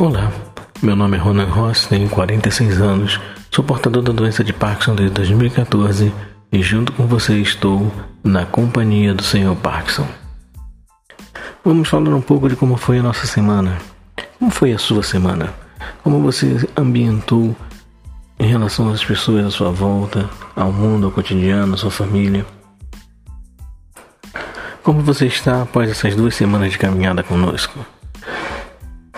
Olá, meu nome é Ronan Ross, tenho 46 anos, sou portador da doença de Parkinson desde 2014 e junto com você estou na companhia do Senhor Parkinson. Vamos falar um pouco de como foi a nossa semana. Como foi a sua semana? Como você ambientou em relação às pessoas à sua volta, ao mundo, ao cotidiano, à sua família? Como você está após essas duas semanas de caminhada conosco?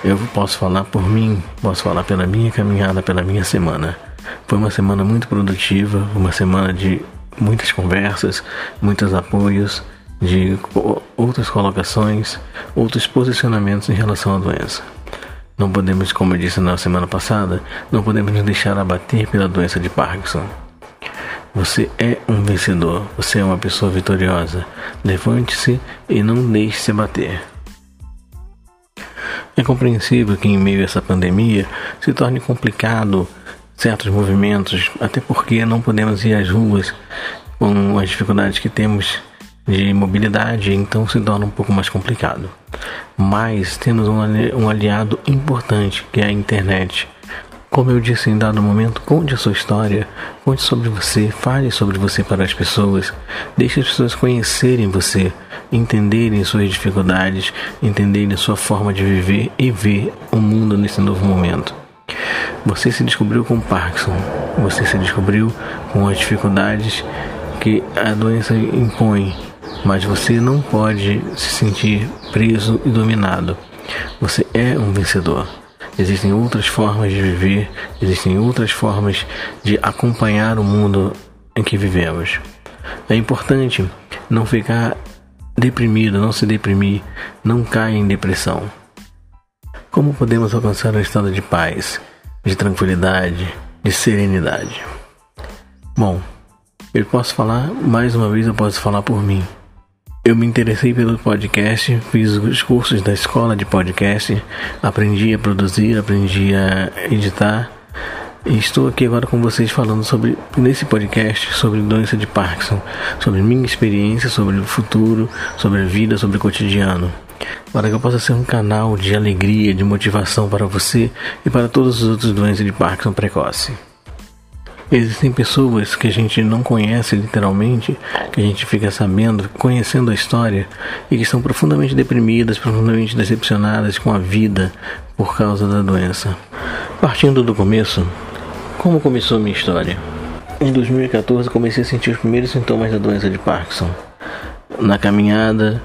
Eu posso falar por mim, posso falar pela minha caminhada, pela minha semana. Foi uma semana muito produtiva, uma semana de muitas conversas, muitos apoios, de outras colocações, outros posicionamentos em relação à doença. Não podemos, como eu disse na semana passada, não podemos nos deixar abater pela doença de Parkinson. Você é um vencedor, você é uma pessoa vitoriosa. Levante-se e não deixe se abater. É compreensível que em meio a essa pandemia se torne complicado certos movimentos, até porque não podemos ir às ruas com as dificuldades que temos de mobilidade, então se torna um pouco mais complicado. Mas temos um aliado importante que é a internet. Como eu disse em dado momento, conte a sua história, conte sobre você, fale sobre você para as pessoas, deixe as pessoas conhecerem você, entenderem suas dificuldades, entenderem sua forma de viver e ver o mundo nesse novo momento. Você se descobriu com Parkinson, você se descobriu com as dificuldades que a doença impõe, mas você não pode se sentir preso e dominado. Você é um vencedor. Existem outras formas de viver, existem outras formas de acompanhar o mundo em que vivemos. É importante não ficar deprimido, não se deprimir, não cair em depressão. Como podemos alcançar um estado de paz, de tranquilidade, de serenidade? Bom, eu posso falar, mais uma vez eu posso falar por mim. Eu me interessei pelo podcast, fiz os cursos da escola de podcast, aprendi a produzir, aprendi a editar e estou aqui agora com vocês falando sobre nesse podcast sobre doença de Parkinson, sobre minha experiência, sobre o futuro, sobre a vida, sobre o cotidiano para que eu possa ser um canal de alegria, de motivação para você e para todos os outros doentes de Parkinson precoce. Existem pessoas que a gente não conhece literalmente, que a gente fica sabendo, conhecendo a história e que estão profundamente deprimidas, profundamente decepcionadas com a vida por causa da doença. Partindo do começo, como começou minha história? Em 2014 comecei a sentir os primeiros sintomas da doença de Parkinson. Na caminhada,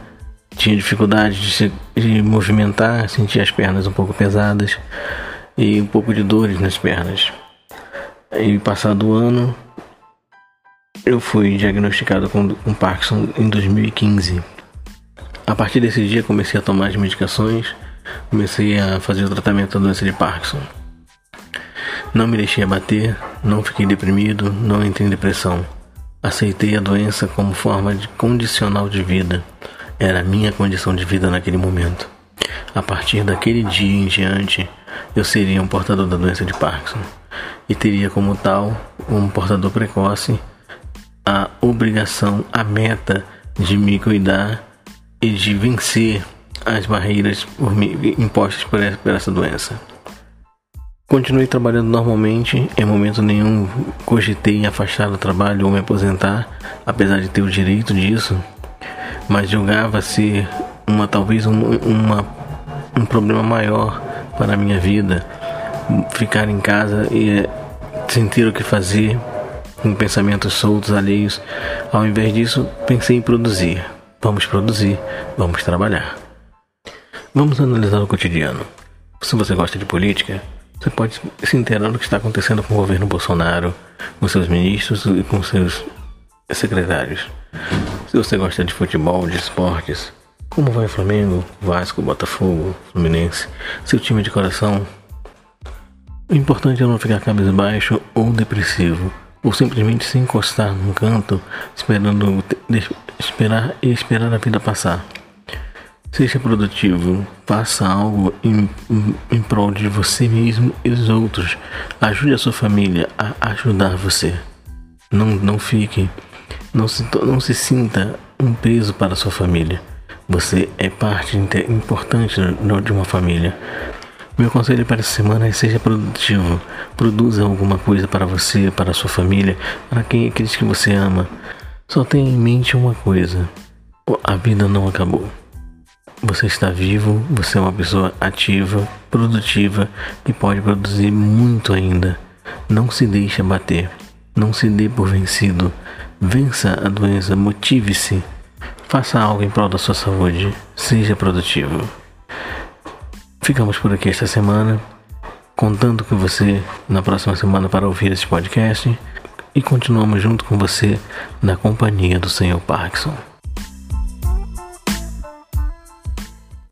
tinha dificuldade de se de movimentar, sentia as pernas um pouco pesadas e um pouco de dores nas pernas. E passado o ano, eu fui diagnosticado com, com Parkinson em 2015. A partir desse dia comecei a tomar as medicações, comecei a fazer o tratamento da doença de Parkinson. Não me deixei abater, não fiquei deprimido, não entrei em depressão. Aceitei a doença como forma de condicional de vida era a minha condição de vida naquele momento. A partir daquele dia em diante, eu seria um portador da doença de Parkinson e teria como tal, um portador precoce, a obrigação, a meta de me cuidar e de vencer as barreiras impostas por essa doença. Continuei trabalhando normalmente, em momento nenhum cogitei em afastar do trabalho ou me aposentar, apesar de ter o direito disso mas julgava ser uma talvez um, uma, um problema maior para a minha vida ficar em casa e é, sentir o que fazer com pensamentos soltos alheios. Ao invés disso pensei em produzir. Vamos produzir vamos trabalhar. Vamos analisar o cotidiano. Se você gosta de política você pode se inteirar do que está acontecendo com o governo Bolsonaro com seus ministros e com seus secretários. Se você gosta de futebol, de esportes, como vai Flamengo, Vasco, Botafogo, Fluminense, seu time de coração? O importante é não ficar cabisbaixo ou depressivo, ou simplesmente se encostar num canto esperando esperar e esperar a vida passar. Seja produtivo, faça algo em, em, em prol de você mesmo e dos outros. Ajude a sua família a ajudar você. Não, não fique não se, não se sinta um peso para a sua família. Você é parte importante de uma família. Meu conselho para essa semana é seja produtivo. Produza alguma coisa para você, para sua família, para quem aqueles que você ama. Só tenha em mente uma coisa: a vida não acabou. Você está vivo, você é uma pessoa ativa, produtiva e pode produzir muito ainda. Não se deixe abater. Não se dê por vencido. Vença a doença, motive-se. Faça algo em prol da sua saúde. Seja produtivo. Ficamos por aqui esta semana, contando com você na próxima semana para ouvir esse podcast e continuamos junto com você na companhia do Senhor Parkinson.